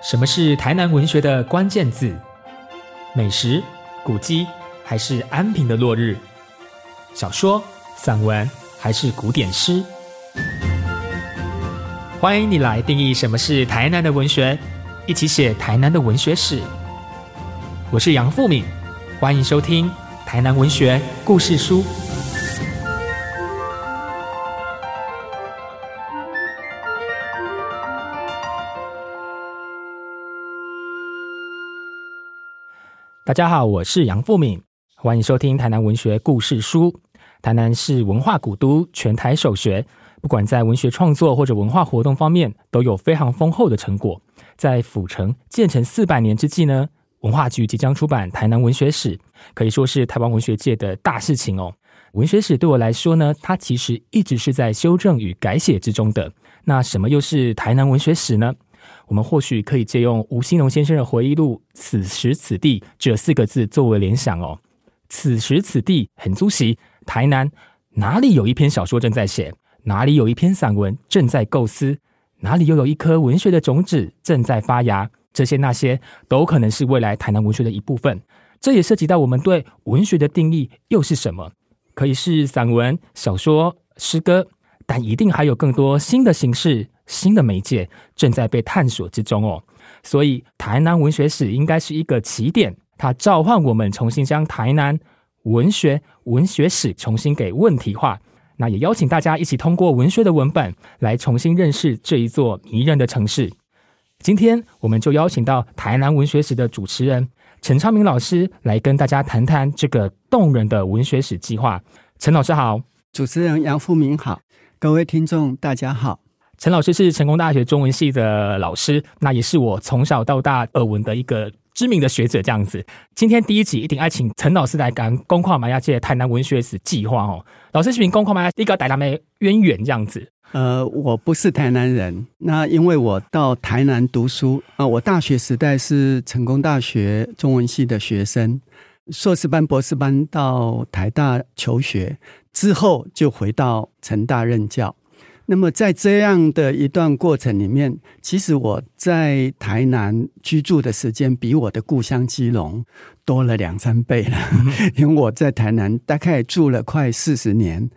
什么是台南文学的关键字？美食、古迹，还是安平的落日？小说、散文，还是古典诗？欢迎你来定义什么是台南的文学，一起写台南的文学史。我是杨富敏，欢迎收听《台南文学故事书》。大家好，我是杨富敏，欢迎收听《台南文学故事书》。台南是文化古都，全台首学，不管在文学创作或者文化活动方面，都有非常丰厚的成果。在府城建成四百年之际呢，文化局即将出版《台南文学史》，可以说是台湾文学界的大事情哦。文学史对我来说呢，它其实一直是在修正与改写之中的。那什么又是台南文学史呢？我们或许可以借用吴兴隆先生的回忆录“此时此地”这四个字作为联想哦。此时此地很足席，台南哪里有一篇小说正在写，哪里有一篇散文正在构思，哪里又有一颗文学的种子正在发芽，这些那些都可能是未来台南文学的一部分。这也涉及到我们对文学的定义又是什么？可以是散文、小说、诗歌，但一定还有更多新的形式。新的媒介正在被探索之中哦，所以台南文学史应该是一个起点，它召唤我们重新将台南文学文学史重新给问题化。那也邀请大家一起通过文学的文本来重新认识这一座迷人的城市。今天我们就邀请到台南文学史的主持人陈昌明老师来跟大家谈谈这个动人的文学史计划。陈老师好，主持人杨富明好，各位听众大家好。陈老师是成功大学中文系的老师，那也是我从小到大耳闻的一个知名的学者。这样子，今天第一集一定爱请陈老师来讲《公跨马亚界台南文学史计划》哦。老师是名公跨马亚一个台南的渊源这样子。呃，我不是台南人，那因为我到台南读书啊，我大学时代是成功大学中文系的学生，硕士班、博士班到台大求学之后，就回到成大任教。那么在这样的一段过程里面，其实我在台南居住的时间比我的故乡基隆多了两三倍了，因为我在台南大概住了快四十年，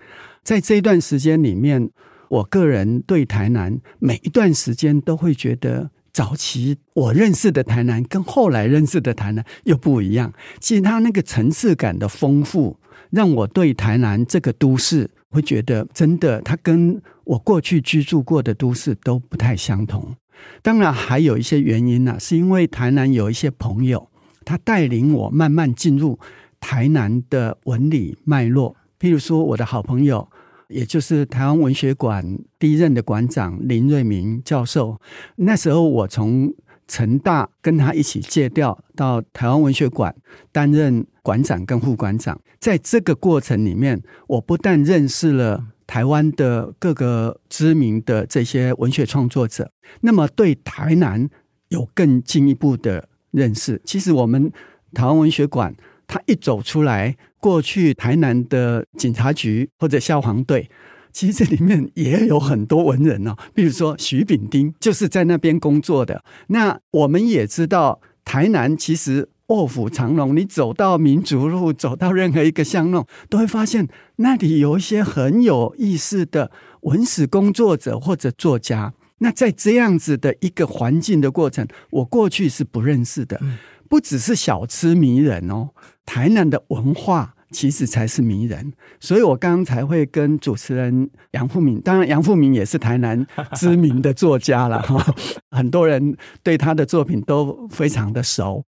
在这一段时间里面，我个人对台南每一段时间都会觉得，早期我认识的台南跟后来认识的台南又不一样。其实它那个层次感的丰富，让我对台南这个都市会觉得，真的它跟我过去居住过的都市都不太相同，当然还有一些原因呢，是因为台南有一些朋友，他带领我慢慢进入台南的文理脉络。譬如说，我的好朋友，也就是台湾文学馆第一任的馆长林瑞明教授，那时候我从成大跟他一起借调到台湾文学馆担任馆长跟副馆长，在这个过程里面，我不但认识了。台湾的各个知名的这些文学创作者，那么对台南有更进一步的认识。其实我们台湾文学馆，它一走出来，过去台南的警察局或者消防队，其实这里面也有很多文人哦。比如说徐炳丁，就是在那边工作的。那我们也知道，台南其实。卧虎藏龙，你走到民族路，走到任何一个巷弄，都会发现那里有一些很有意思的文史工作者或者作家。那在这样子的一个环境的过程，我过去是不认识的。不只是小吃迷人哦，台南的文化其实才是迷人。所以我刚刚才会跟主持人杨富明，当然杨富明也是台南知名的作家了 哈，很多人对他的作品都非常的熟。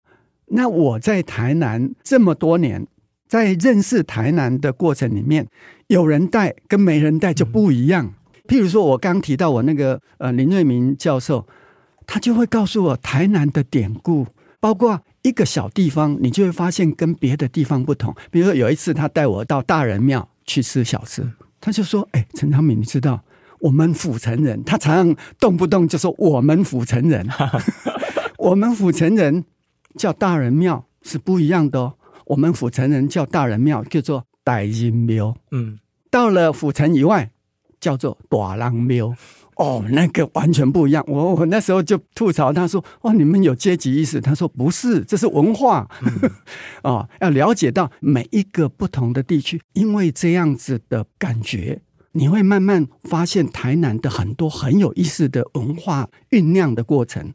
那我在台南这么多年，在认识台南的过程里面，有人带跟没人带就不一样。譬如说，我刚提到我那个呃林瑞明教授，他就会告诉我台南的典故，包括一个小地方，你就会发现跟别的地方不同。比如说有一次，他带我到大人庙去吃小吃，他就说：“哎，陈昌敏，你知道我们府城人，他常常动不动就说我们府城人，我们府城人。”叫大人庙是不一样的哦。我们府城人叫大人庙叫做大人庙，嗯，到了府城以外叫做大人庙。哦，那个完全不一样。我我那时候就吐槽他说：“哦，你们有阶级意识？”他说：“不是，这是文化。哦，要了解到每一个不同的地区，因为这样子的感觉。”你会慢慢发现台南的很多很有意思的文化酝酿的过程。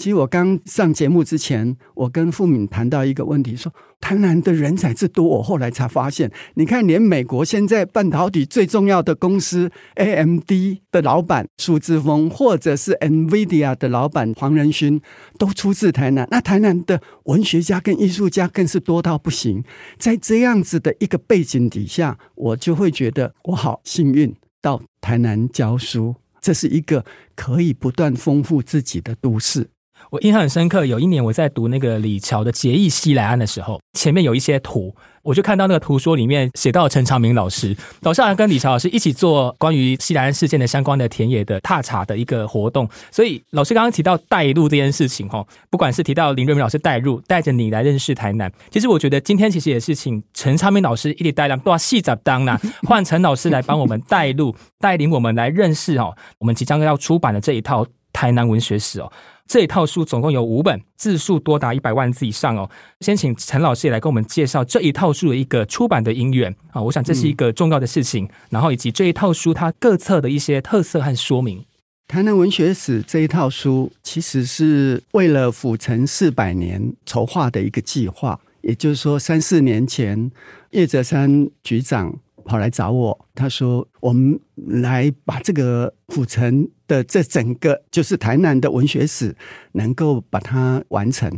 其实我刚上节目之前，我跟傅敏谈到一个问题，说台南的人才之多，我后来才发现，你看，连美国现在半导体最重要的公司 AMD 的老板苏志峰，或者是 NVIDIA 的老板黄仁勋，都出自台南。那台南的文学家跟艺术家更是多到不行。在这样子的一个背景底下，我就会觉得我好幸运到台南教书，这是一个可以不断丰富自己的都市。我印象很深刻，有一年我在读那个李乔的《结义西来安》的时候，前面有一些图，我就看到那个图说里面写到陈长明老师，老师好像跟李乔老师一起做关于西来安事件的相关的田野的踏查的一个活动。所以老师刚刚提到带路这件事情，哈，不管是提到林瑞明老师带路，带着你来认识台南，其实我觉得今天其实也是请陈长明老师一起带两多细杂当啦，换陈老师来帮我们带路，带领我们来认识哦，我们即将要出版的这一套台南文学史哦。这一套书总共有五本，字数多达一百万字以上哦。先请陈老师也来跟我们介绍这一套书的一个出版的因缘啊，我想这是一个重要的事情。然后以及这一套书它各册的一些特色和说明。台南文学史这一套书其实是为了府城四百年筹划的一个计划，也就是说三四年前叶泽山局长。跑来找我，他说：“我们来把这个府城的这整个就是台南的文学史，能够把它完成。”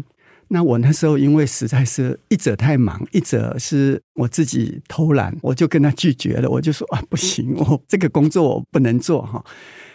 那我那时候因为实在是一者太忙，一者是我自己偷懒，我就跟他拒绝了。我就说：“啊，不行，我这个工作我不能做哈。”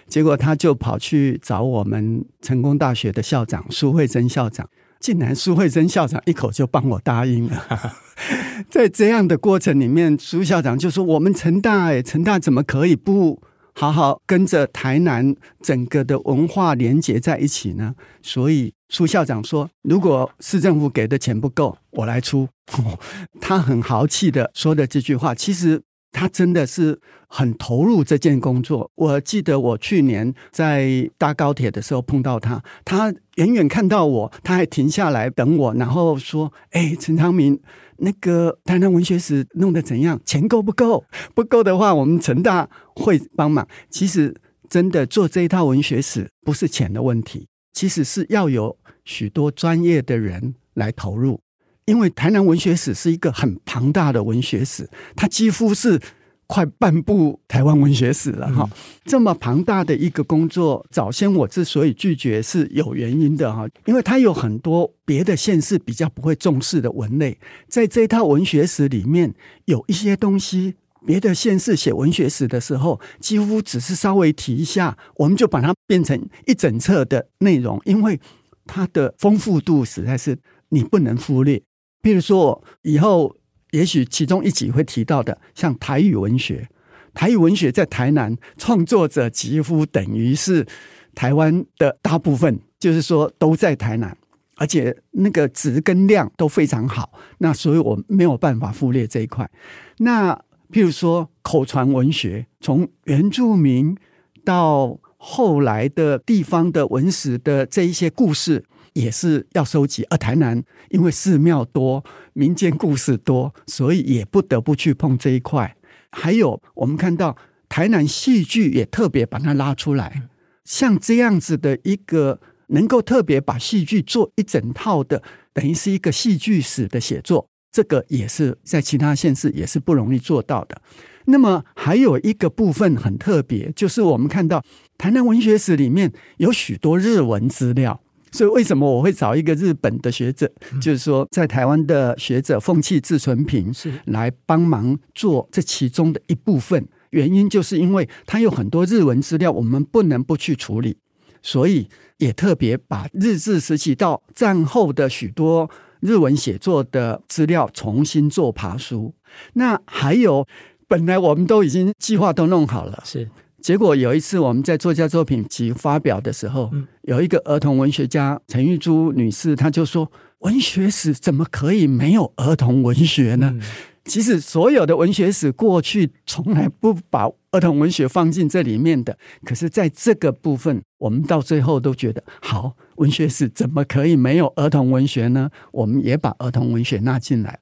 结果他就跑去找我们成功大学的校长苏慧珍校长。竟然苏慧珍校长一口就帮我答应了，在这样的过程里面，苏校长就说：“我们成大，哎，成大怎么可以不好好跟着台南整个的文化连接在一起呢？”所以苏校长说：“如果市政府给的钱不够，我来出。”他很豪气的说的这句话，其实。他真的是很投入这件工作。我记得我去年在搭高铁的时候碰到他，他远远看到我，他还停下来等我，然后说：“哎，陈昌明，那个台南文学史弄得怎样？钱够不够？不够的话，我们成大会帮忙。其实，真的做这一套文学史不是钱的问题，其实是要有许多专业的人来投入。”因为台南文学史是一个很庞大的文学史，它几乎是快半部台湾文学史了哈。这么庞大的一个工作，早先我之所以拒绝是有原因的哈，因为它有很多别的县市比较不会重视的文类，在这套文学史里面有一些东西，别的县市写文学史的时候，几乎只是稍微提一下，我们就把它变成一整册的内容，因为它的丰富度实在是你不能忽略。譬如说，以后也许其中一集会提到的，像台语文学，台语文学在台南创作者几乎等于是台湾的大部分，就是说都在台南，而且那个值跟量都非常好。那所以我没有办法忽略这一块。那譬如说口传文学，从原住民到后来的地方的文史的这一些故事。也是要收集，而台南因为寺庙多、民间故事多，所以也不得不去碰这一块。还有，我们看到台南戏剧也特别把它拉出来，像这样子的一个能够特别把戏剧做一整套的，等于是一个戏剧史的写作，这个也是在其他县市也是不容易做到的。那么还有一个部分很特别，就是我们看到台南文学史里面有许多日文资料。所以，为什么我会找一个日本的学者，就是说，在台湾的学者凤气自存平是来帮忙做这其中的一部分？原因就是因为他有很多日文资料，我们不能不去处理，所以也特别把日治时期到战后的许多日文写作的资料重新做爬书。那还有，本来我们都已经计划都弄好了，是。结果有一次我们在作家作品集发表的时候，有一个儿童文学家陈玉珠女士，她就说：“文学史怎么可以没有儿童文学呢？”其实所有的文学史过去从来不把儿童文学放进这里面的。可是，在这个部分，我们到最后都觉得，好，文学史怎么可以没有儿童文学呢？我们也把儿童文学纳进来。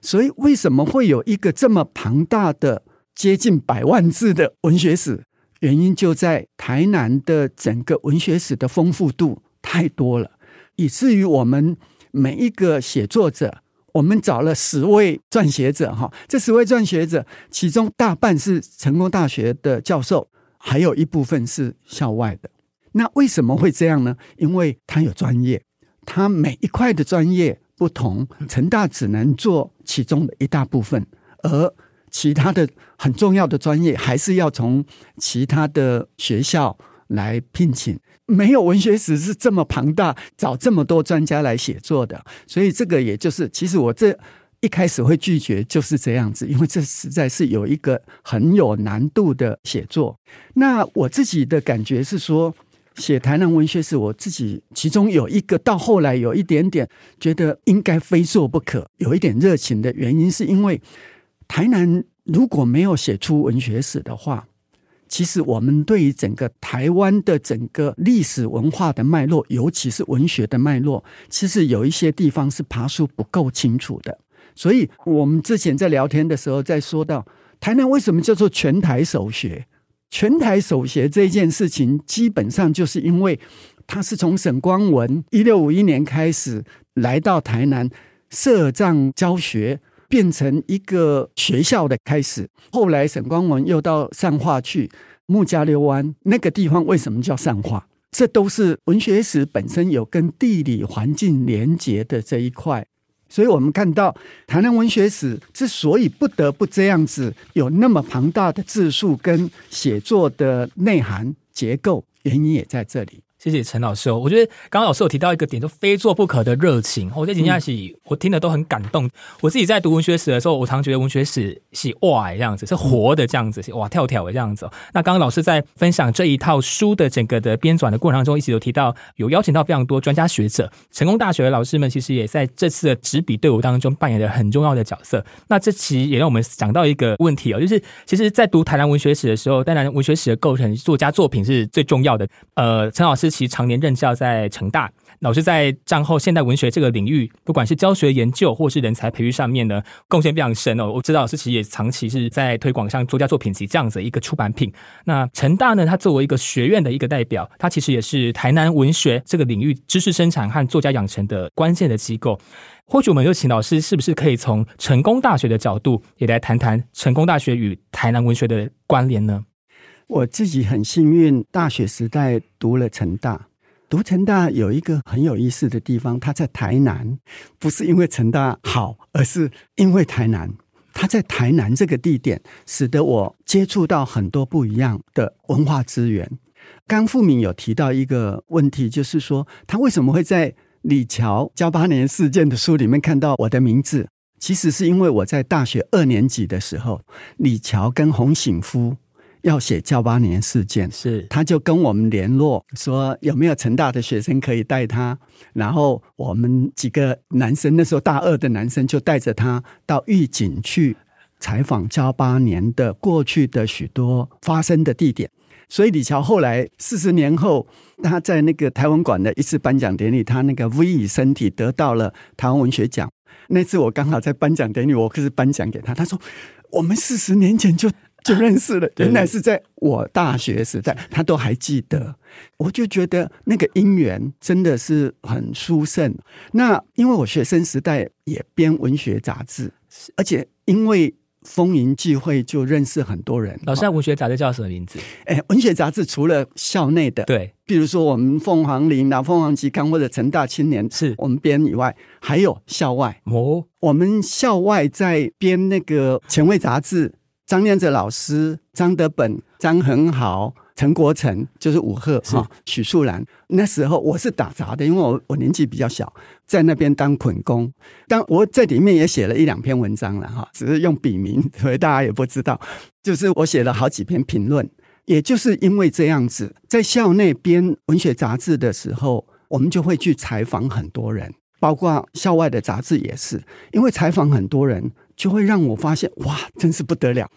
所以，为什么会有一个这么庞大的、接近百万字的文学史？原因就在台南的整个文学史的丰富度太多了，以至于我们每一个写作者。我们找了十位撰写者，哈，这十位撰写者，其中大半是成功大学的教授，还有一部分是校外的。那为什么会这样呢？因为他有专业，他每一块的专业不同，成大只能做其中的一大部分，而其他的很重要的专业还是要从其他的学校。来聘请，没有文学史是这么庞大，找这么多专家来写作的，所以这个也就是，其实我这一开始会拒绝就是这样子，因为这实在是有一个很有难度的写作。那我自己的感觉是说，写台南文学史，我自己其中有一个到后来有一点点觉得应该非做不可，有一点热情的原因，是因为台南如果没有写出文学史的话。其实，我们对于整个台湾的整个历史文化的脉络，尤其是文学的脉络，其实有一些地方是爬书不够清楚的。所以，我们之前在聊天的时候，在说到台南为什么叫做全台首学？全台首学这件事情，基本上就是因为他是从沈光文一六五一年开始来到台南设帐教学。变成一个学校的开始。后来沈光文又到善化去，木加溜湾那个地方为什么叫善化？这都是文学史本身有跟地理环境连结的这一块。所以我们看到台南文学史之所以不得不这样子有那么庞大的字数跟写作的内涵结构，原因也在这里。谢谢陈老师哦，我觉得刚刚老师有提到一个点，就非做不可的热情。我在评价起，我听的都很感动。我自己在读文学史的时候，我常觉得文学史是哇这样子，是活的这样子，是哇跳跳的这样子。那刚刚老师在分享这一套书的整个的编纂的过程当中，一直有提到有邀请到非常多专家学者，成功大学的老师们其实也在这次的执笔队伍当中扮演了很重要的角色。那这其实也让我们想到一个问题哦，就是其实，在读台南文学史的时候，当然文学史的构成，作家作品是最重要的。呃，陈老师。其常年任教在成大，老师在战后现代文学这个领域，不管是教学研究或是人才培育上面呢，贡献非常深哦。我知道老师其实也长期是在推广像作家作品集这样子一个出版品。那成大呢，它作为一个学院的一个代表，它其实也是台南文学这个领域知识生产和作家养成的关键的机构。或许我们就请老师，是不是可以从成功大学的角度，也来谈谈成功大学与台南文学的关联呢？我自己很幸运，大学时代读了成大。读成大有一个很有意思的地方，它在台南，不是因为成大好，而是因为台南。它在台南这个地点，使得我接触到很多不一样的文化资源。刚富敏有提到一个问题，就是说他为什么会在李桥交八年事件的书里面看到我的名字？其实是因为我在大学二年级的时候，李桥跟洪醒夫。要写教八年事件，是他就跟我们联络说有没有成大的学生可以带他，然后我们几个男生那时候大二的男生就带着他到狱警去采访教八年的过去的许多发生的地点。所以李乔后来四十年后，他在那个台湾馆的一次颁奖典礼，他那个 V 以身体得到了台湾文学奖。那次我刚好在颁奖典礼，我可是颁奖给他，他说我们四十年前就。就认识了，原来是在我大学时代，他都还记得。我就觉得那个姻缘真的是很殊胜。那因为我学生时代也编文学杂志，而且因为风云际会，就认识很多人。老师，文学杂志叫什么名字？哎，文学杂志除了校内的，对，比如说我们凤凰林、啊凤凰期刊或者成大青年，是我们编以外，还有校外。哦，我们校外在编那个前卫杂志。张念哲老师、张德本、张恒豪、陈国成，就是武赫哈，许树兰。那时候我是打杂的，因为我我年纪比较小，在那边当捆工。当我在里面也写了一两篇文章了哈，只是用笔名，所以大家也不知道。就是我写了好几篇评论，也就是因为这样子，在校内编文学杂志的时候，我们就会去采访很多人，包括校外的杂志也是，因为采访很多人。就会让我发现，哇，真是不得了！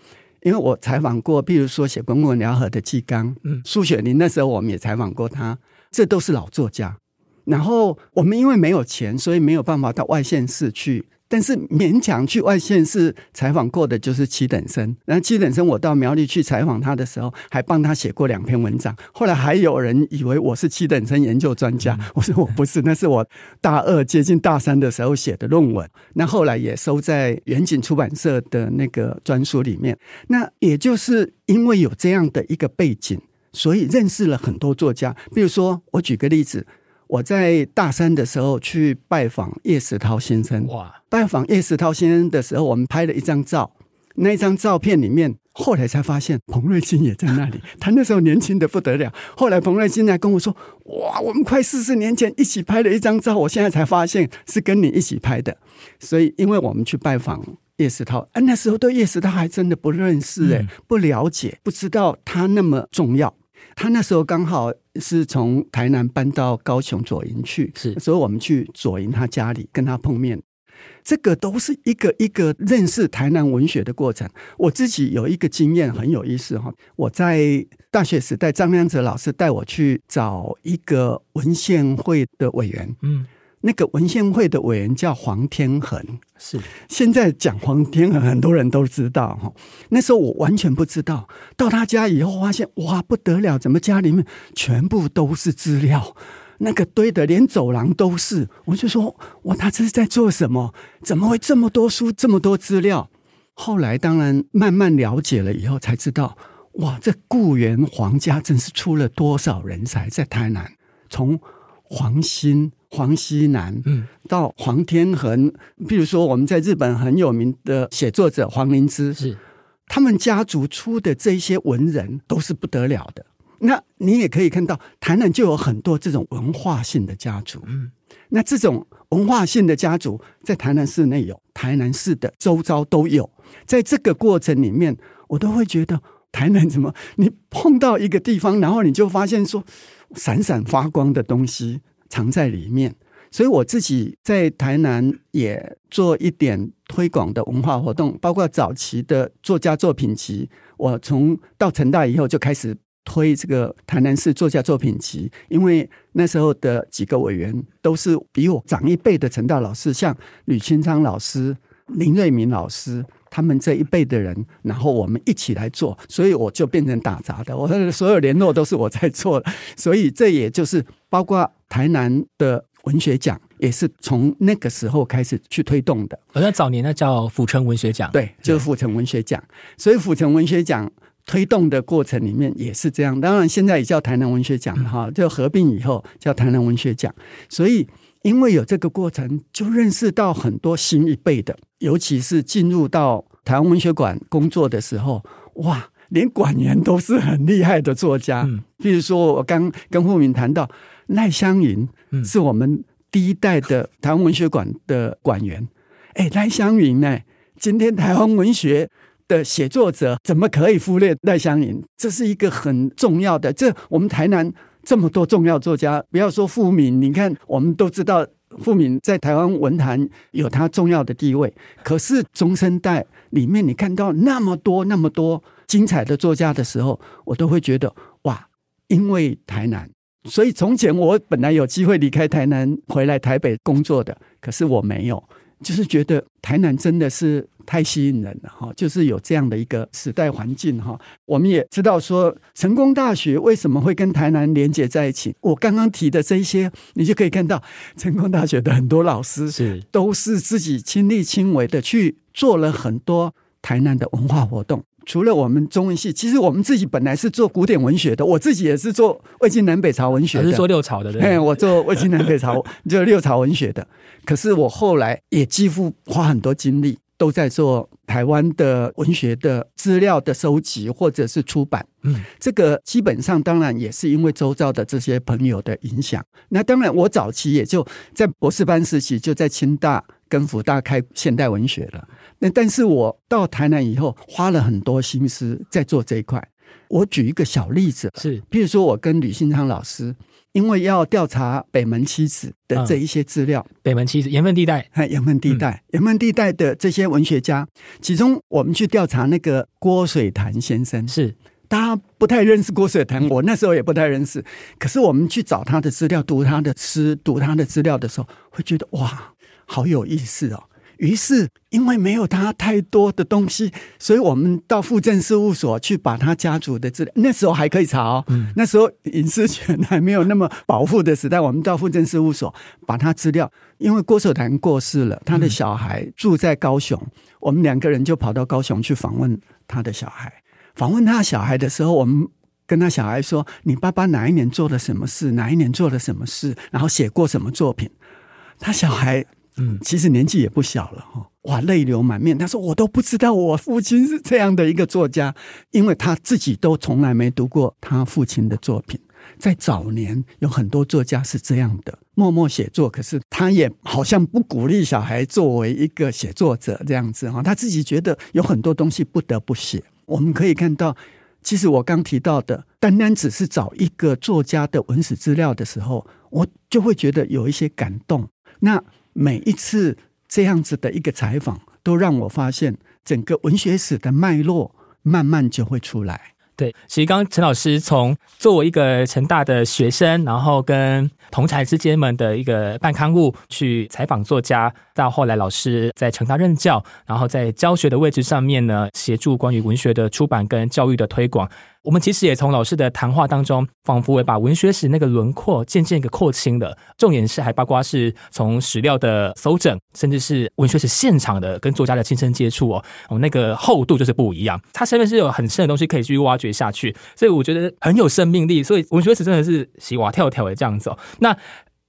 因为我采访过，比如说写《滚滚辽河》的纪纲，嗯苏雪林那时候我们也采访过他，这都是老作家。然后我们因为没有钱，所以没有办法到外县市去。但是勉强去外县市采访过的就是七等生。然后七等生，我到苗栗去采访他的时候，还帮他写过两篇文章。后来还有人以为我是七等生研究专家，我说我不是，那是我大二接近大三的时候写的论文。那后来也收在远景出版社的那个专书里面。那也就是因为有这样的一个背景，所以认识了很多作家。比如说，我举个例子。我在大三的时候去拜访叶石涛先生。哇，拜访叶石涛先生的时候，我们拍了一张照。那一张照片里面，后来才发现彭瑞金也在那里。他那时候年轻的不得了。后来彭瑞金还跟我说：“哇，我们快四十年前一起拍了一张照，我现在才发现是跟你一起拍的。”所以，因为我们去拜访叶石涛，啊，那时候对叶石涛还真的不认识，哎，不了解，不知道他那么重要。他那时候刚好是从台南搬到高雄左营去，是，所以我们去左营他家里跟他碰面，这个都是一个一个认识台南文学的过程。我自己有一个经验很有意思哈，我在大学时代，张亮哲老师带我去找一个文献会的委员，嗯。那个文献会的委员叫黄天恒，是现在讲黄天恒，很多人都知道哈。那时候我完全不知道，到他家以后发现哇不得了，怎么家里面全部都是资料，那个堆的连走廊都是。我就说哇，他这是在做什么？怎么会这么多书，这么多资料？后来当然慢慢了解了以后，才知道哇，这固原皇家真是出了多少人才在台南，从黄兴。黄西南，嗯，到黄天恒，譬如说我们在日本很有名的写作者黄灵芝，是他们家族出的这些文人都是不得了的。那你也可以看到，台南就有很多这种文化性的家族，嗯，那这种文化性的家族在台南市内有，台南市的周遭都有。在这个过程里面，我都会觉得台南怎么，你碰到一个地方，然后你就发现说闪闪发光的东西。藏在里面，所以我自己在台南也做一点推广的文化活动，包括早期的作家作品集。我从到成大以后就开始推这个台南市作家作品集，因为那时候的几个委员都是比我长一辈的成大老师，像吕清昌老师、林瑞明老师。他们这一辈的人，然后我们一起来做，所以我就变成打杂的。我的所有联络都是我在做，所以这也就是包括台南的文学奖，也是从那个时候开始去推动的。好像早年那叫府城文学奖，对，就是府城文学奖。所以府城文学奖推动的过程里面也是这样。当然现在也叫台南文学奖哈，就合并以后叫台南文学奖。所以因为有这个过程，就认识到很多新一辈的。尤其是进入到台湾文学馆工作的时候，哇，连馆员都是很厉害的作家。嗯，比如说我刚跟傅明谈到赖香云，是我们第一代的台湾文学馆的馆员。哎，赖香云呢？今天台湾文学的写作者怎么可以忽略赖香云？这是一个很重要的。这我们台南这么多重要作家，不要说傅敏，你看我们都知道。傅敏在台湾文坛有他重要的地位，可是中生代里面，你看到那么多那么多精彩的作家的时候，我都会觉得哇，因为台南，所以从前我本来有机会离开台南回来台北工作的，可是我没有，就是觉得台南真的是。太吸引人了哈，就是有这样的一个时代环境哈。我们也知道说，成功大学为什么会跟台南连接在一起？我刚刚提的这些，你就可以看到，成功大学的很多老师是都是自己亲力亲为的去做了很多台南的文化活动。除了我们中文系，其实我们自己本来是做古典文学的，我自己也是做魏晋南北朝文学的，是做六朝的对。我做魏晋南北朝就六朝文学的，可是我后来也几乎花很多精力。都在做台湾的文学的资料的收集或者是出版，嗯，这个基本上当然也是因为周遭的这些朋友的影响。那当然，我早期也就在博士班时期就在清大跟福大开现代文学了。那但是我到台南以后，花了很多心思在做这一块。我举一个小例子，是，比如说我跟吕新昌老师。因为要调查北门七子的这一些资料，北门七子盐分地带，哎，盐分地带，盐分地带的这些文学家，其中我们去调查那个郭水潭先生，是大家不太认识郭水潭，我那时候也不太认识，可是我们去找他的资料，读他的诗，读他的资料的时候，会觉得哇，好有意思哦。于是，因为没有他太多的东西，所以我们到附政事务所去把他家族的资料。那时候还可以查哦，那时候隐私权还没有那么保护的时代，我们到附政事务所把他资料。因为郭守坛过世了，他的小孩住在高雄，我们两个人就跑到高雄去访问他的小孩。访问他小孩的时候，我们跟他小孩说：“你爸爸哪一年做了什么事？哪一年做了什么事？然后写过什么作品？”他小孩。嗯，其实年纪也不小了哈，哇，泪流满面。他说：“我都不知道我父亲是这样的一个作家，因为他自己都从来没读过他父亲的作品。在早年，有很多作家是这样的，默默写作，可是他也好像不鼓励小孩作为一个写作者这样子哈。他自己觉得有很多东西不得不写。我们可以看到，其实我刚提到的，单单只是找一个作家的文史资料的时候，我就会觉得有一些感动。那。每一次这样子的一个采访，都让我发现整个文学史的脉络慢慢就会出来。对，其实刚陈老师从作为一个成大的学生，然后跟同才之间们的一个办刊物去采访作家，到后来老师在成大任教，然后在教学的位置上面呢，协助关于文学的出版跟教育的推广。我们其实也从老师的谈话当中，仿佛也把文学史那个轮廓渐渐给廓清了。重点是还包括是从史料的搜整，甚至是文学史现场的跟作家的亲身接触哦，哦那个厚度就是不一样。它身边是有很深的东西可以去挖掘下去，所以我觉得很有生命力。所以文学史真的是洗瓦跳跳的这样子哦。那。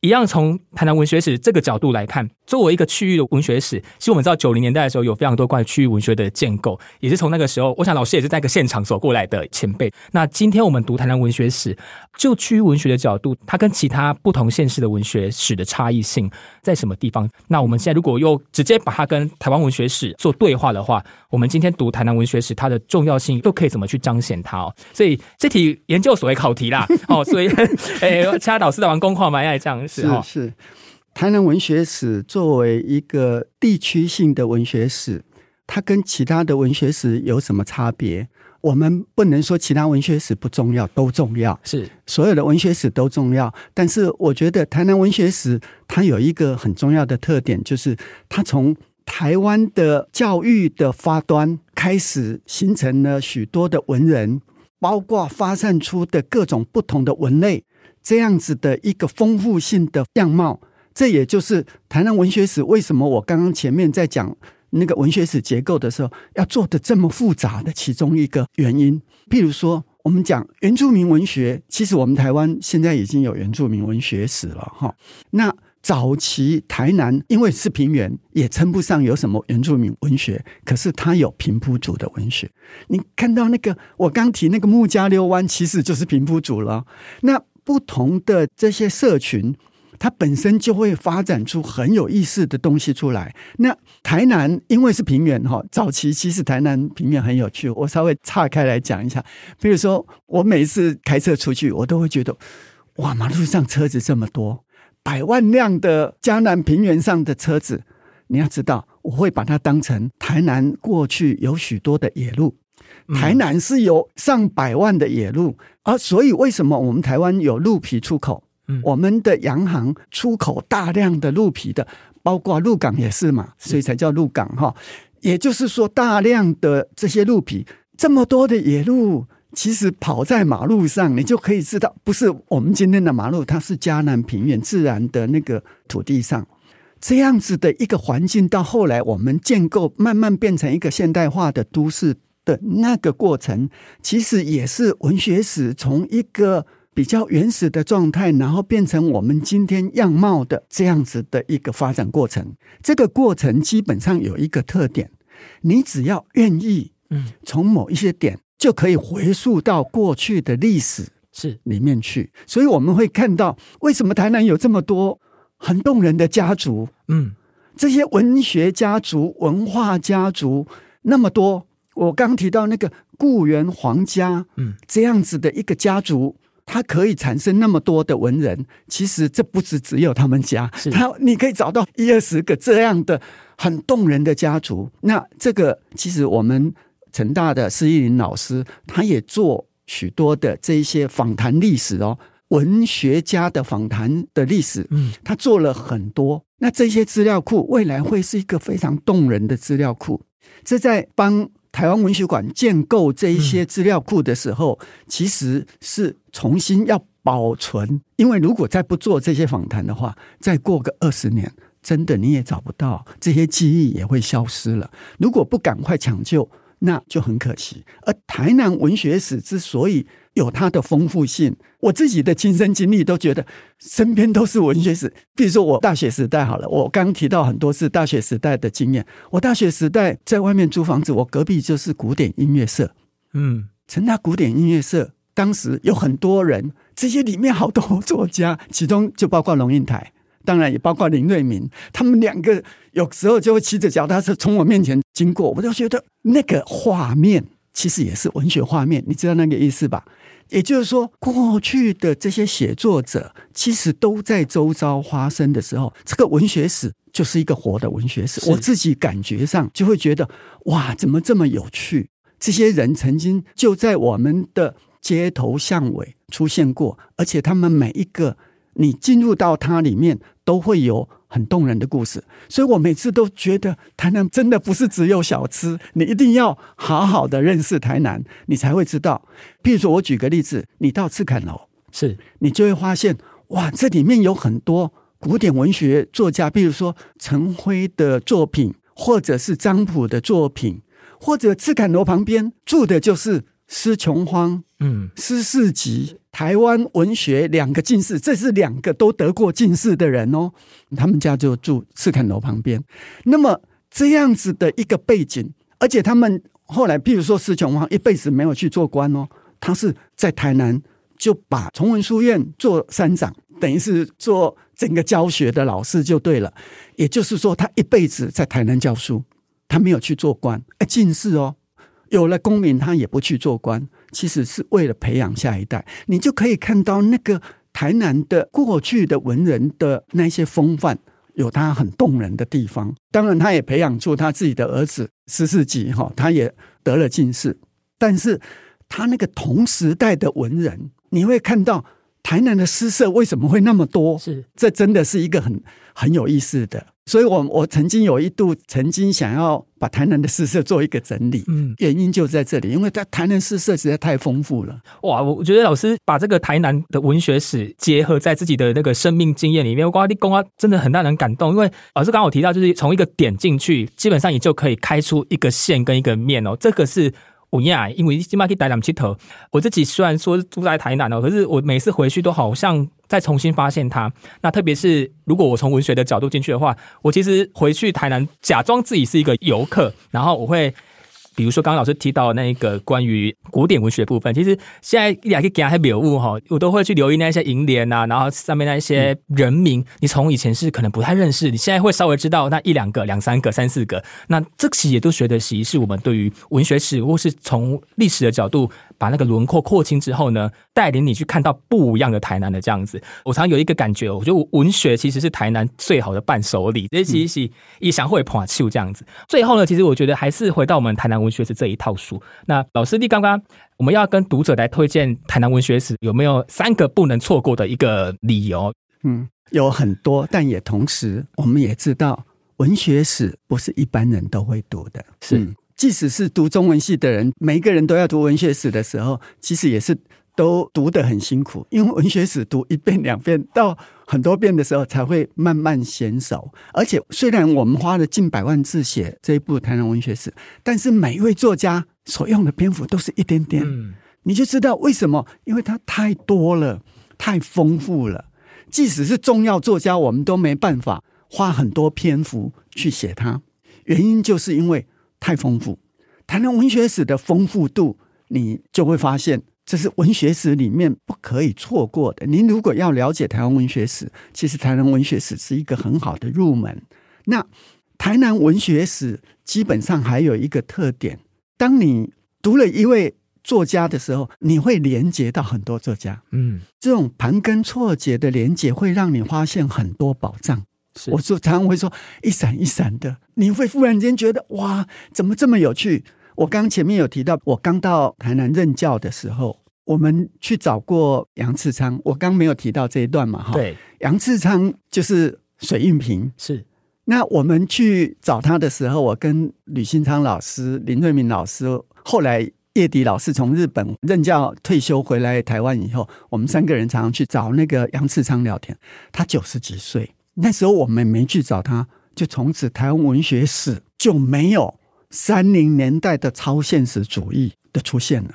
一样从台南文学史这个角度来看，作为一个区域的文学史，其实我们知道九零年代的时候有非常多关于区域文学的建构，也是从那个时候，我想老师也是在一个现场走过来的前辈。那今天我们读台南文学史，就区域文学的角度，它跟其他不同县市的文学史的差异性在什么地方？那我们现在如果又直接把它跟台湾文学史做对话的话，我们今天读台南文学史，它的重要性又可以怎么去彰显它？哦，所以这题研究所的考题啦，哦，所以诶，其他导师在玩功课蛮爱这样。是是，台南文学史作为一个地区性的文学史，它跟其他的文学史有什么差别？我们不能说其他文学史不重要，都重要。是所有的文学史都重要，但是我觉得台南文学史它有一个很重要的特点，就是它从台湾的教育的发端开始，形成了许多的文人，包括发散出的各种不同的文类。这样子的一个丰富性的样貌，这也就是台南文学史为什么我刚刚前面在讲那个文学史结构的时候，要做的这么复杂的其中一个原因。譬如说，我们讲原住民文学，其实我们台湾现在已经有原住民文学史了，哈。那早期台南因为是平原，也称不上有什么原住民文学，可是它有平埔族的文学。你看到那个我刚提那个木加溜湾，其实就是平埔族了。那不同的这些社群，它本身就会发展出很有意思的东西出来。那台南因为是平原哈，早期其实台南平原很有趣。我稍微岔开来讲一下，比如说我每次开车出去，我都会觉得哇，马路上车子这么多，百万辆的江南平原上的车子，你要知道，我会把它当成台南过去有许多的野路。台南是有上百万的野鹿，而所以为什么我们台湾有鹿皮出口？嗯，我们的洋行出口大量的鹿皮的，包括鹿港也是嘛，所以才叫鹿港哈。也就是说，大量的这些鹿皮，这么多的野鹿，其实跑在马路上，你就可以知道，不是我们今天的马路，它是迦南平原自然的那个土地上，这样子的一个环境，到后来我们建构，慢慢变成一个现代化的都市。的那个过程，其实也是文学史从一个比较原始的状态，然后变成我们今天样貌的这样子的一个发展过程。这个过程基本上有一个特点，你只要愿意，嗯，从某一些点就可以回溯到过去的历史是里面去。所以我们会看到，为什么台南有这么多很动人的家族？嗯，这些文学家族、文化家族那么多。我刚提到那个固原皇家，嗯，这样子的一个家族，它可以产生那么多的文人，其实这不止只有他们家，他你可以找到一二十个这样的很动人的家族。那这个其实我们成大的施一林老师，他也做许多的这一些访谈历史哦，文学家的访谈的历史，嗯，他做了很多。那这些资料库未来会是一个非常动人的资料库。这在帮台湾文学馆建构这一些资料库的时候，其实是重新要保存。因为如果再不做这些访谈的话，再过个二十年，真的你也找不到这些记忆，也会消失了。如果不赶快抢救，那就很可惜。而台南文学史之所以有它的丰富性，我自己的亲身经历都觉得身边都是文学史。比如说我大学时代好了，我刚刚提到很多是大学时代的经验。我大学时代在外面租房子，我隔壁就是古典音乐社。嗯，成大古典音乐社当时有很多人，这些里面好多作家，其中就包括龙应台。当然也包括林瑞明，他们两个有时候就会骑着脚踏车从我面前经过，我就觉得那个画面其实也是文学画面，你知道那个意思吧？也就是说，过去的这些写作者其实都在周遭发生的时候，这个文学史就是一个活的文学史。我自己感觉上就会觉得，哇，怎么这么有趣？这些人曾经就在我们的街头巷尾出现过，而且他们每一个。你进入到它里面，都会有很动人的故事，所以我每次都觉得台南真的不是只有小吃，你一定要好好的认识台南，你才会知道。譬如说，我举个例子，你到赤坎楼，是你就会发现，哇，这里面有很多古典文学作家，譬如说陈辉的作品，或者是张溥的作品，或者赤坎楼旁边住的就是施琼芳，嗯，施世吉。台湾文学两个进士，这是两个都得过进士的人哦。他们家就住赤坎楼旁边。那么这样子的一个背景，而且他们后来，譬如说施琼芳一辈子没有去做官哦，他是在台南就把崇文书院做山长，等于是做整个教学的老师就对了。也就是说，他一辈子在台南教书，他没有去做官。哎，进士哦，有了功名，他也不去做官。其实是为了培养下一代，你就可以看到那个台南的过去的文人的那些风范，有他很动人的地方。当然，他也培养出他自己的儿子十四吉哈，他也得了进士。但是，他那个同时代的文人，你会看到台南的诗社为什么会那么多？是，这真的是一个很很有意思的。所以，我我曾经有一度曾经想要把台南的诗社做一个整理，嗯，原因就在这里，因为在台南诗社实在太丰富了。哇，我觉得老师把这个台南的文学史结合在自己的那个生命经验里面，我光立功啊，真的很让人感动。因为老师刚刚我提到，就是从一个点进去，基本上你就可以开出一个线跟一个面哦，这个是。五亚，因为起码可以待两七头。我自己虽然说住在台南哦，可是我每次回去都好像再重新发现它。那特别是如果我从文学的角度进去的话，我其实回去台南假装自己是一个游客，然后我会。比如说，刚刚老师提到那一个关于古典文学部分，其实现在一两个给他表物哈，我都会去留意那些楹联啊，然后上面那一些人名，你从以前是可能不太认识，你现在会稍微知道那一两个、两三个、三四个，那这些也都学的习，是我们对于文学史或是从历史的角度。把那个轮廓扩清之后呢，带领你去看到不一样的台南的这样子。我常常有一个感觉，我觉得文学其实是台南最好的伴手礼。这其实也想会破秋这样子。最后呢，其实我觉得还是回到我们台南文学史这一套书。那老师你刚刚我们要跟读者来推荐台南文学史，有没有三个不能错过的一个理由？嗯，有很多，但也同时我们也知道，文学史不是一般人都会读的，是。即使是读中文系的人，每一个人都要读文学史的时候，其实也是都读得很辛苦。因为文学史读一遍、两遍到很多遍的时候，才会慢慢娴熟。而且，虽然我们花了近百万字写这一部《台南文学史》，但是每一位作家所用的篇幅都是一点点，你就知道为什么？因为它太多了，太丰富了。即使是重要作家，我们都没办法花很多篇幅去写它。原因就是因为。太丰富，台南文学史的丰富度，你就会发现这是文学史里面不可以错过的。您如果要了解台湾文学史，其实台南文学史是一个很好的入门。那台南文学史基本上还有一个特点：当你读了一位作家的时候，你会连接到很多作家。嗯，这种盘根错节的连接，会让你发现很多宝藏。我说常常会说一闪一闪的，你会忽然间觉得哇，怎么这么有趣？我刚前面有提到，我刚到台南任教的时候，我们去找过杨次昌，我刚没有提到这一段嘛，哈。，对，杨次昌就是水运平。是那我们去找他的时候，我跟吕新昌老师、林瑞明老师，后来叶迪老师从日本任教退休回来台湾以后，我们三个人常常去找那个杨次昌聊天。他九十几岁，那时候我们没去找他，就从此台湾文学史就没有三零年代的超现实主义的出现了。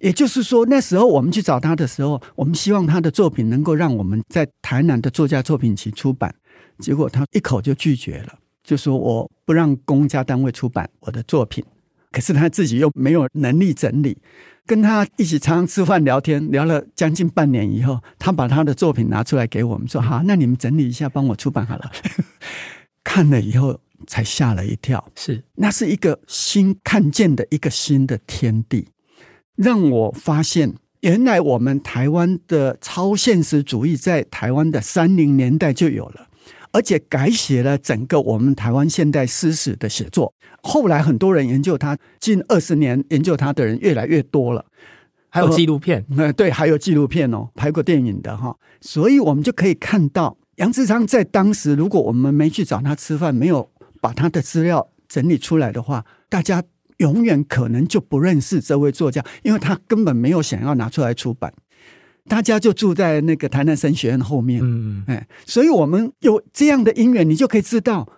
也就是说，那时候我们去找他的时候，我们希望他的作品能够让我们在台南的作家作品集出版，结果他一口就拒绝了，就说我不让公家单位出版我的作品。可是他自己又没有能力整理，跟他一起常常吃饭聊天，聊了将近半年以后，他把他的作品拿出来给我们说：“好，那你们整理一下，帮我出版好了。”看了以后才吓了一跳，是，那是一个新看见的一个新的天地，让我发现，原来我们台湾的超现实主义在台湾的三零年代就有了，而且改写了整个我们台湾现代诗史的写作。后来很多人研究它，近二十年研究它的人越来越多了。还有纪录片，呃，对，还有纪录片哦，拍过电影的哈，所以我们就可以看到杨志昌在当时，如果我们没去找他吃饭，没有把他的资料整理出来的话，大家永远可能就不认识这位作家，因为他根本没有想要拿出来出版。大家就住在那个台南神学院后面，嗯，哎，所以我们有这样的因缘，你就可以知道，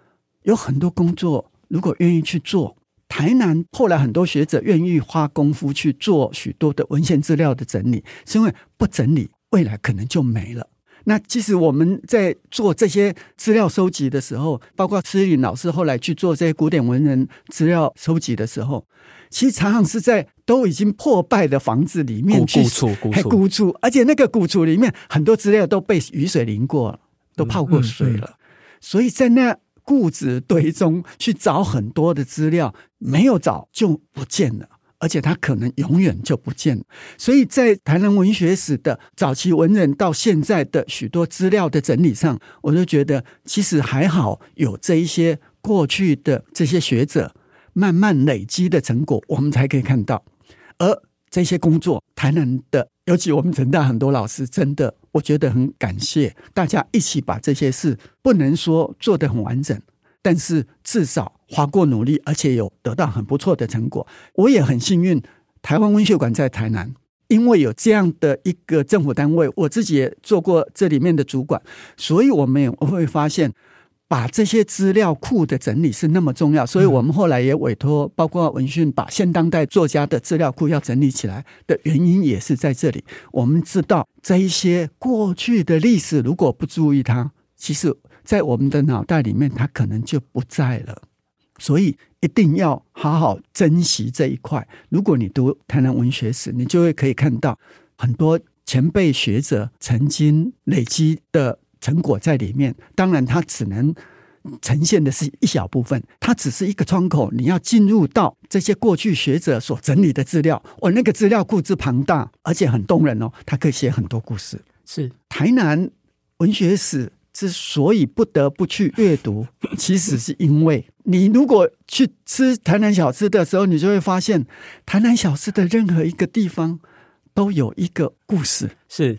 有很多工作，如果愿意去做，台南后来很多学者愿意花功夫去做许多的文献资料的整理，是因为不整理，未来可能就没了。那其实我们在做这些资料收集的时候，包括施林老师后来去做这些古典文人资料收集的时候，其实常常是在都已经破败的房子里面去古古厝古嘿厝古厝，而且那个古厝里面很多资料都被雨水淋过了，都泡过水了，所以在那固执堆中去找很多的资料，没有找就不见了。而且它可能永远就不见了，所以在台南文学史的早期文人到现在的许多资料的整理上，我就觉得其实还好有这一些过去的这些学者慢慢累积的成果，我们才可以看到。而这些工作，台南的，尤其我们成大很多老师，真的我觉得很感谢大家一起把这些事，不能说做得很完整，但是至少花过努力，而且有得到很不错的成果。我也很幸运，台湾文学馆在台南。因为有这样的一个政府单位，我自己也做过这里面的主管，所以我们也会发现，把这些资料库的整理是那么重要。所以我们后来也委托，包括文讯，把现当代作家的资料库要整理起来的原因，也是在这里。我们知道这一些过去的历史，如果不注意它，其实在我们的脑袋里面，它可能就不在了。所以一定要好好珍惜这一块。如果你读台南文学史，你就会可以看到很多前辈学者曾经累积的成果在里面。当然，它只能呈现的是一小部分，它只是一个窗口。你要进入到这些过去学者所整理的资料，我那个资料库之庞大，而且很动人哦，它可以写很多故事。是台南文学史之所以不得不去阅读，其实是因为你如果去吃台南小吃的时候，你就会发现，台南小吃的任何一个地方都有一个故事。是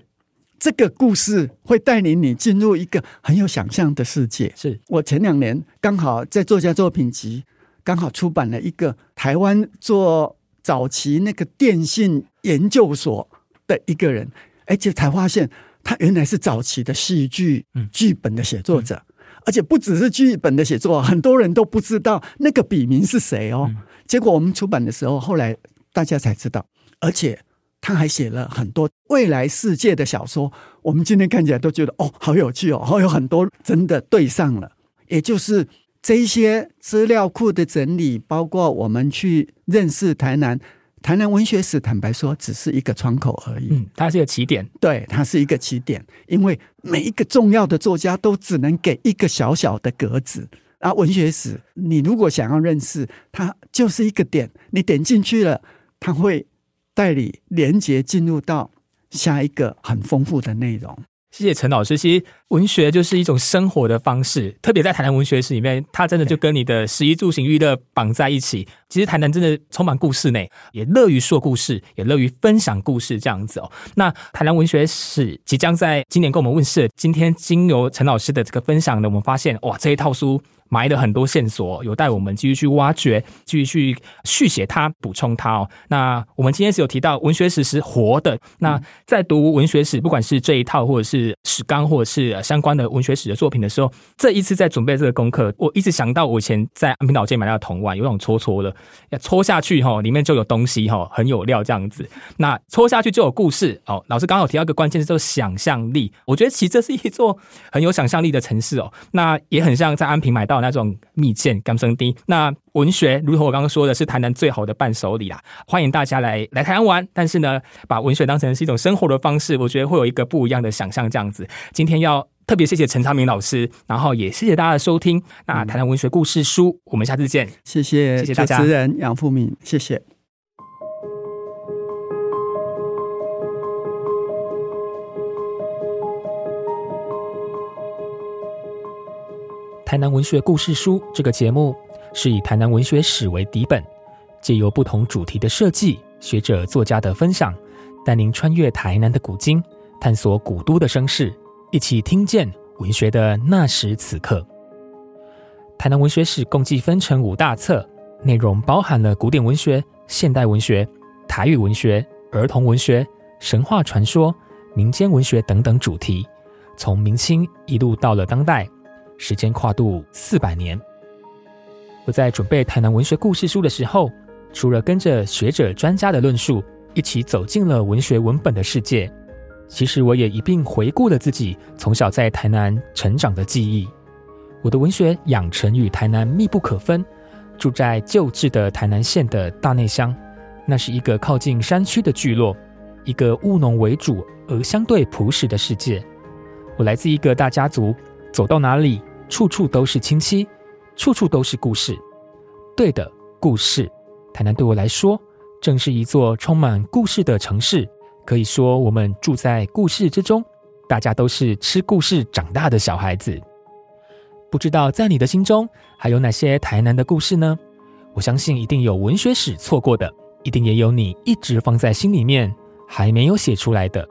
这个故事会带领你进入一个很有想象的世界。是，我前两年刚好在作家作品集，刚好出版了一个台湾做早期那个电信研究所的一个人，而且才发现他原来是早期的戏剧嗯剧本的写作者，而且不只是剧本的写作，很多人都不知道那个笔名是谁哦。嗯结果我们出版的时候，后来大家才知道，而且。他还写了很多未来世界的小说，我们今天看起来都觉得哦，好有趣哦，好有很多真的对上了。也就是这一些资料库的整理，包括我们去认识台南，台南文学史，坦白说只是一个窗口而已。嗯，它是一个起点，对，它是一个起点，因为每一个重要的作家都只能给一个小小的格子。啊，文学史，你如果想要认识它，就是一个点，你点进去了，它会带你连接进入到下一个很丰富的内容。谢谢陈老师。其实文学就是一种生活的方式，特别在台南文学史里面，它真的就跟你的食衣住行娱乐绑在一起。其实台南真的充满故事呢，也乐于说故事，也乐于分享故事这样子哦。那台南文学史即将在今年跟我们问世，今天经由陈老师的这个分享呢，我们发现哇，这一套书。埋了很多线索，有待我们继续去挖掘，继续去续写它、补充它哦。那我们今天是有提到文学史是活的。那在读文学史，不管是这一套，或者是史纲，或者是相关的文学史的作品的时候，这一次在准备这个功课，我一直想到我以前在安平老街买到的铜碗，有种搓搓的，要搓下去哈，里面就有东西哈，很有料这样子。那搓下去就有故事哦。老师刚好提到一个关键是，就是想象力。我觉得其实这是一座很有想象力的城市哦。那也很像在安平买到。那种蜜饯、甘生丁，那文学，如同我刚刚说的，是台南最好的伴手礼啦。欢迎大家来来台湾玩，但是呢，把文学当成是一种生活的方式，我觉得会有一个不一样的想象。这样子，今天要特别谢谢陈昌明老师，然后也谢谢大家的收听。那台南文学故事书，我们下次见。谢谢，谢谢大家。主持人杨富敏，谢谢。台南文学故事书这个节目是以台南文学史为底本，借由不同主题的设计、学者作家的分享，带您穿越台南的古今，探索古都的声势，一起听见文学的那时此刻。台南文学史共计分成五大册，内容包含了古典文学、现代文学、台语文学、儿童文学、神话传说、民间文学等等主题，从明清一路到了当代。时间跨度四百年。我在准备台南文学故事书的时候，除了跟着学者专家的论述，一起走进了文学文本的世界，其实我也一并回顾了自己从小在台南成长的记忆。我的文学养成与台南密不可分，住在旧制的台南县的大内乡，那是一个靠近山区的聚落，一个务农为主而相对朴实的世界。我来自一个大家族。走到哪里，处处都是亲戚，处处都是故事。对的，故事。台南对我来说，正是一座充满故事的城市。可以说，我们住在故事之中，大家都是吃故事长大的小孩子。不知道在你的心中，还有哪些台南的故事呢？我相信一定有文学史错过的，一定也有你一直放在心里面还没有写出来的。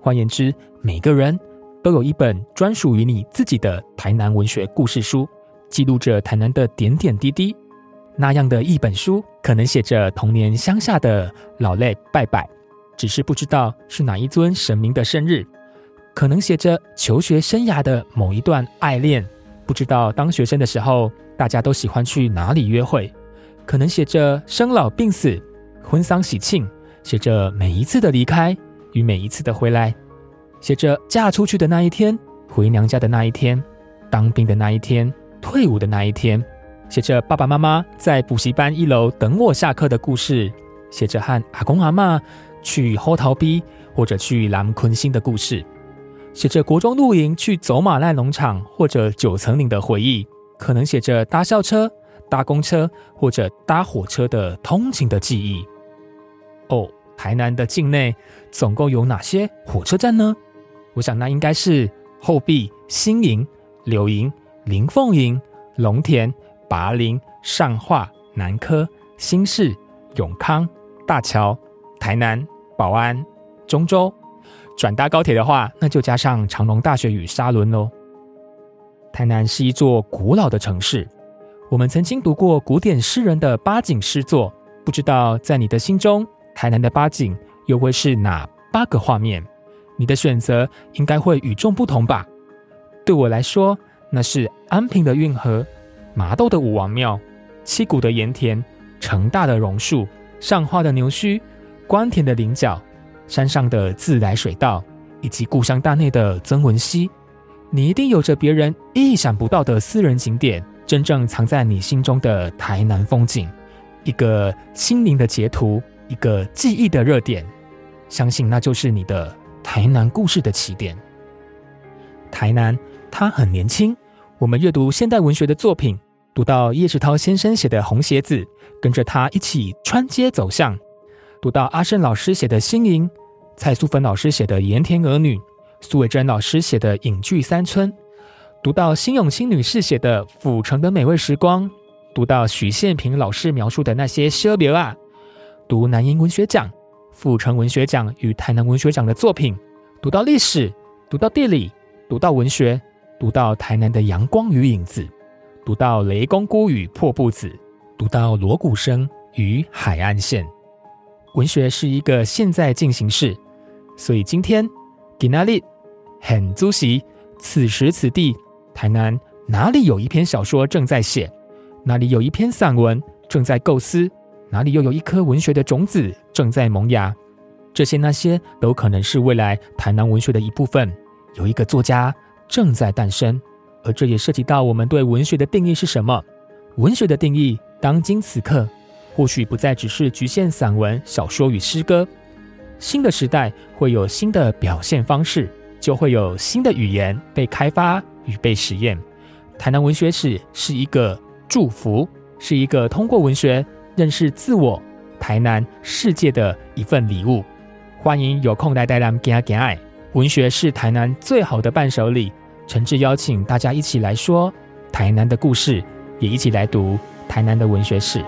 换言之，每个人。都有一本专属于你自己的台南文学故事书，记录着台南的点点滴滴。那样的一本书，可能写着童年乡下的老泪拜拜，只是不知道是哪一尊神明的生日；可能写着求学生涯的某一段爱恋，不知道当学生的时候大家都喜欢去哪里约会；可能写着生老病死、婚丧喜庆，写着每一次的离开与每一次的回来。写着嫁出去的那一天，回娘家的那一天，当兵的那一天，退伍的那一天，写着爸爸妈妈在补习班一楼等我下课的故事，写着和阿公阿妈去后逃逼或者去蓝昆星的故事，写着国中露营去走马濑农场或者九层岭的回忆，可能写着搭校车、搭公车或者搭火车的通勤的记忆。哦，台南的境内总共有哪些火车站呢？我想，那应该是后壁、新营、柳营、林凤营、龙田、拔林、上化、南科、新市、永康、大桥、台南、保安、中州。转搭高铁的话，那就加上长隆大学与沙仑喽。台南是一座古老的城市，我们曾经读过古典诗人的八景诗作，不知道在你的心中，台南的八景又会是哪八个画面？你的选择应该会与众不同吧？对我来说，那是安平的运河、麻豆的武王庙、七股的盐田、成大的榕树、上花的牛须、关田的菱角、山上的自来水道，以及故乡大内的曾文溪。你一定有着别人意想不到的私人景点，真正藏在你心中的台南风景，一个心灵的截图，一个记忆的热点。相信那就是你的。台南故事的起点。台南，他很年轻。我们阅读现代文学的作品，读到叶世涛先生写的《红鞋子》，跟着他一起穿街走巷。读到阿胜老师写的《新营》，蔡素芬老师写的《盐田儿女》，苏伟珍老师写的《隐居三村》，读到辛永清女士写的《府城的美味时光》，读到许宪平老师描述的那些奢流啊，读南瀛文学奖、府城文学奖与台南文学奖的作品，读到历史，读到地理，读到文学，读到台南的阳光与影子，读到雷公姑与破布子，读到锣鼓声与海岸线。文学是一个现在进行式，所以今天给哪里很足席，此时此地，台南哪里有一篇小说正在写，哪里有一篇散文正在构思，哪里又有一颗文学的种子正在萌芽，这些那些都可能是未来台南文学的一部分。有一个作家正在诞生，而这也涉及到我们对文学的定义是什么？文学的定义，当今此刻。或许不再只是局限散文、小说与诗歌，新的时代会有新的表现方式，就会有新的语言被开发与被实验。台南文学史是一个祝福，是一个通过文学认识自我，台南世界的一份礼物。欢迎有空来台南行行爱，文学是台南最好的伴手礼。诚挚邀请大家一起来说台南的故事，也一起来读台南的文学史。